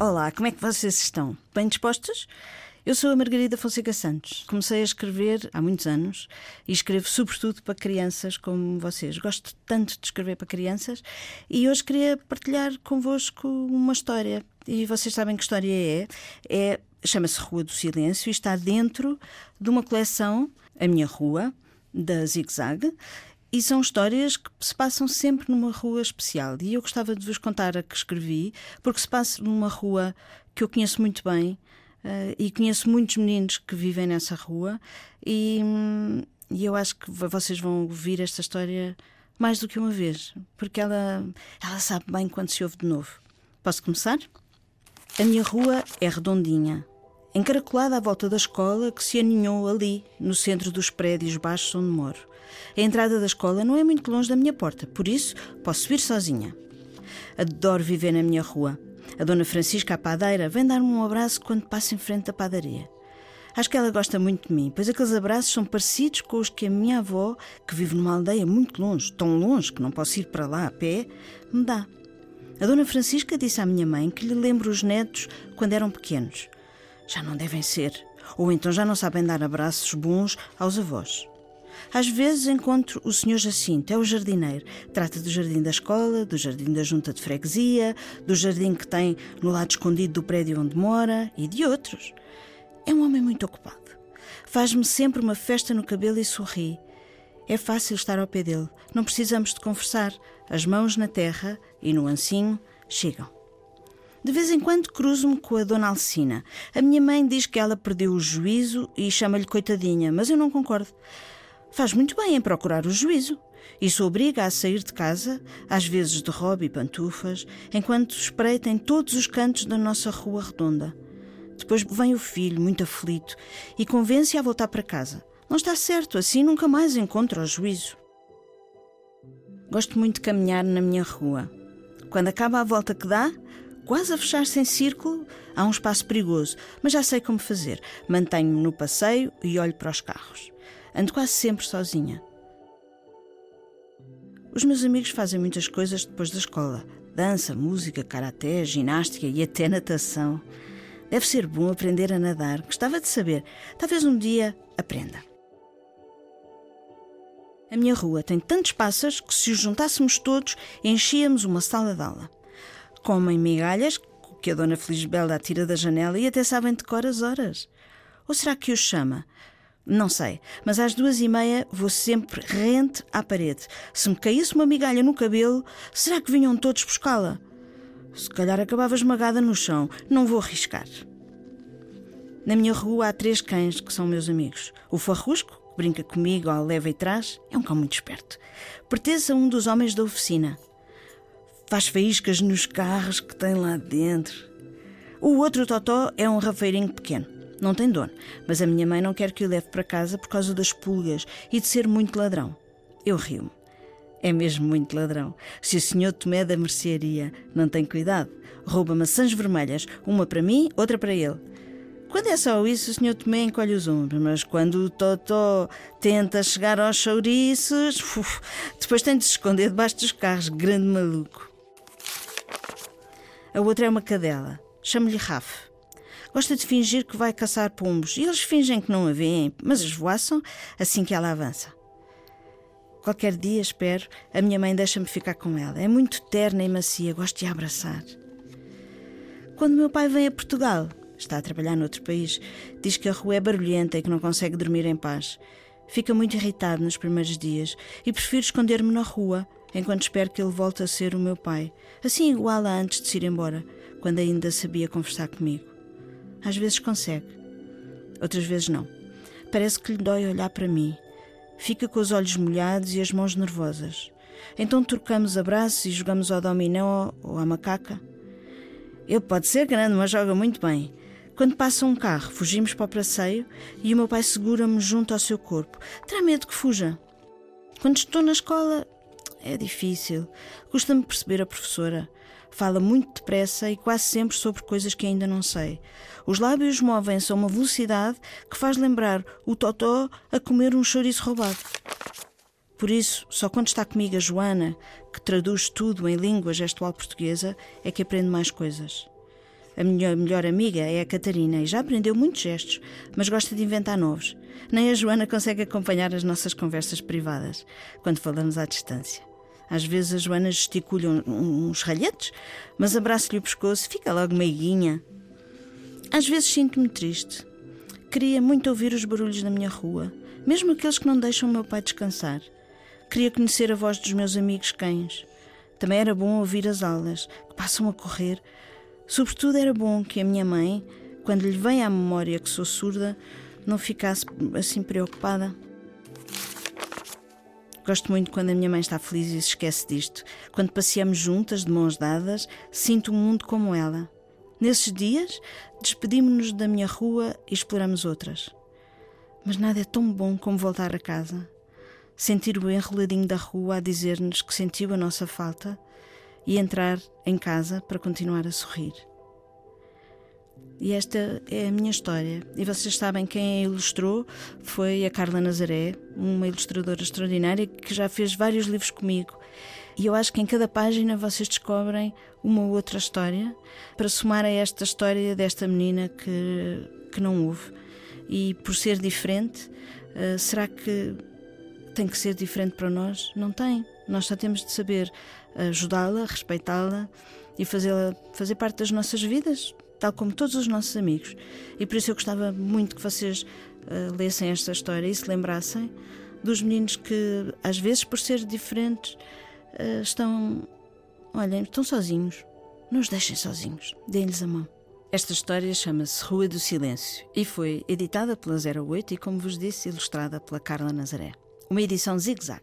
Olá, como é que vocês estão? Bem dispostos? Eu sou a Margarida Fonseca Santos. Comecei a escrever há muitos anos e escrevo sobretudo para crianças como vocês. Gosto tanto de escrever para crianças e hoje queria partilhar convosco uma história. E vocês sabem que história é? É chama-se Rua do Silêncio e está dentro de uma coleção, A Minha Rua, da Zig Zag. E são histórias que se passam sempre numa rua especial. E eu gostava de vos contar a que escrevi, porque se passa numa rua que eu conheço muito bem uh, e conheço muitos meninos que vivem nessa rua. E, hum, e eu acho que vocês vão ouvir esta história mais do que uma vez, porque ela, ela sabe bem quando se ouve de novo. Posso começar? A minha rua é redondinha, encaracolada à volta da escola que se aninhou ali, no centro dos prédios baixos onde moro. A entrada da escola não é muito longe da minha porta, por isso posso subir sozinha. Adoro viver na minha rua. A Dona Francisca, a padeira, vem dar-me um abraço quando passo em frente da padaria. Acho que ela gosta muito de mim, pois aqueles abraços são parecidos com os que a minha avó, que vive numa aldeia muito longe, tão longe que não posso ir para lá a pé, me dá. A Dona Francisca disse à minha mãe que lhe lembro os netos quando eram pequenos. Já não devem ser, ou então já não sabem dar abraços bons aos avós. Às vezes encontro o Sr. Jacinto, é o jardineiro. Trata do jardim da escola, do jardim da junta de freguesia, do jardim que tem no lado escondido do prédio onde mora e de outros. É um homem muito ocupado. Faz-me sempre uma festa no cabelo e sorri. É fácil estar ao pé dele. Não precisamos de conversar. As mãos na terra e no ancinho chegam. De vez em quando cruzo-me com a Dona Alcina. A minha mãe diz que ela perdeu o juízo e chama-lhe coitadinha, mas eu não concordo. Faz muito bem em procurar o juízo. Isso obriga a sair de casa, às vezes de robe e pantufas, enquanto espreita em todos os cantos da nossa rua redonda. Depois vem o filho, muito aflito, e convence-a a voltar para casa. Não está certo, assim nunca mais encontra o juízo. Gosto muito de caminhar na minha rua. Quando acaba a volta que dá, quase a fechar-se em círculo, há um espaço perigoso, mas já sei como fazer. Mantenho-me no passeio e olho para os carros. Ando quase sempre sozinha. Os meus amigos fazem muitas coisas depois da escola: dança, música, karaté, ginástica e até natação. Deve ser bom aprender a nadar. Gostava de saber. Talvez um dia aprenda. A minha rua tem tantos passas que, se os juntássemos todos, enchíamos uma sala de aula. Comem migalhas que a Dona Felisbelda atira da janela e até sabem de cor as horas. Ou será que os chama? Não sei, mas às duas e meia vou sempre rente à parede. Se me caísse uma migalha no cabelo, será que vinham todos buscá-la? Se calhar acabava esmagada no chão. Não vou arriscar. Na minha rua há três cães que são meus amigos. O Farrusco, que brinca comigo ao leva e traz, é um cão muito esperto. Pertence a um dos homens da oficina. Faz faíscas nos carros que tem lá dentro. O outro Totó é um rafeirinho pequeno. Não tem dono, mas a minha mãe não quer que o leve para casa por causa das pulgas e de ser muito ladrão. Eu rio-me. É mesmo muito ladrão. Se o senhor Tomé da mercearia não tem cuidado, rouba maçãs vermelhas, uma para mim, outra para ele. Quando é só isso, o senhor Tomé encolhe os ombros, mas quando o Totó tenta chegar aos chouriços, uf, depois tem de se esconder debaixo dos carros, grande maluco. A outra é uma cadela. Chamo-lhe Rafa. Gosta de fingir que vai caçar pombos e eles fingem que não a veem, mas esvoaçam assim que ela avança. Qualquer dia, espero, a minha mãe deixa-me ficar com ela. É muito terna e macia, gosto de a abraçar. Quando meu pai vem a Portugal, está a trabalhar noutro país, diz que a rua é barulhenta e que não consegue dormir em paz. Fica muito irritado nos primeiros dias e prefiro esconder-me na rua enquanto espero que ele volte a ser o meu pai, assim igual a antes de se ir embora, quando ainda sabia conversar comigo. Às vezes consegue, outras vezes não. Parece que lhe dói olhar para mim. Fica com os olhos molhados e as mãos nervosas. Então trocamos abraços e jogamos ao dominó ou à macaca. Ele pode ser grande, mas joga muito bem. Quando passa um carro, fugimos para o passeio e o meu pai segura-me junto ao seu corpo. Terá medo que fuja. Quando estou na escola, é difícil. Custa-me perceber a professora. Fala muito depressa e quase sempre sobre coisas que ainda não sei. Os lábios movem-se a uma velocidade que faz lembrar o Totó a comer um chouriço roubado. Por isso, só quando está comigo a Joana, que traduz tudo em língua gestual portuguesa, é que aprendo mais coisas. A minha melhor amiga é a Catarina e já aprendeu muitos gestos, mas gosta de inventar novos. Nem a Joana consegue acompanhar as nossas conversas privadas, quando falamos à distância. Às vezes a Joana gesticula uns ralhetes, mas abraço-lhe o pescoço fica logo meiguinha. Às vezes sinto-me triste. Queria muito ouvir os barulhos da minha rua, mesmo aqueles que não deixam o meu pai descansar. Queria conhecer a voz dos meus amigos cães. Também era bom ouvir as aulas, que passam a correr. Sobretudo era bom que a minha mãe, quando lhe vem à memória que sou surda, não ficasse assim preocupada. Gosto muito quando a minha mãe está feliz e se esquece disto. Quando passeamos juntas, de mãos dadas, sinto um mundo como ela. Nesses dias, despedimos-nos da minha rua e exploramos outras. Mas nada é tão bom como voltar a casa. Sentir o enroladinho da rua a dizer-nos que sentiu a nossa falta e entrar em casa para continuar a sorrir. E esta é a minha história. E vocês sabem quem a ilustrou foi a Carla Nazaré, uma ilustradora extraordinária que já fez vários livros comigo. E eu acho que em cada página vocês descobrem uma outra história para somar a esta história desta menina que, que não houve. E por ser diferente, uh, será que tem que ser diferente para nós? Não tem. Nós só temos de saber ajudá-la, respeitá-la e fazê-la fazer parte das nossas vidas, tal como todos os nossos amigos. E por isso eu gostava muito que vocês uh, lessem esta história e se lembrassem dos meninos que, às vezes, por ser diferentes, uh, estão, olhem, estão sozinhos. Não os deixem sozinhos, deem-lhes a mão. Esta história chama-se Rua do Silêncio e foi editada pela 08 e, como vos disse, ilustrada pela Carla Nazaré. Uma edição zig-zag.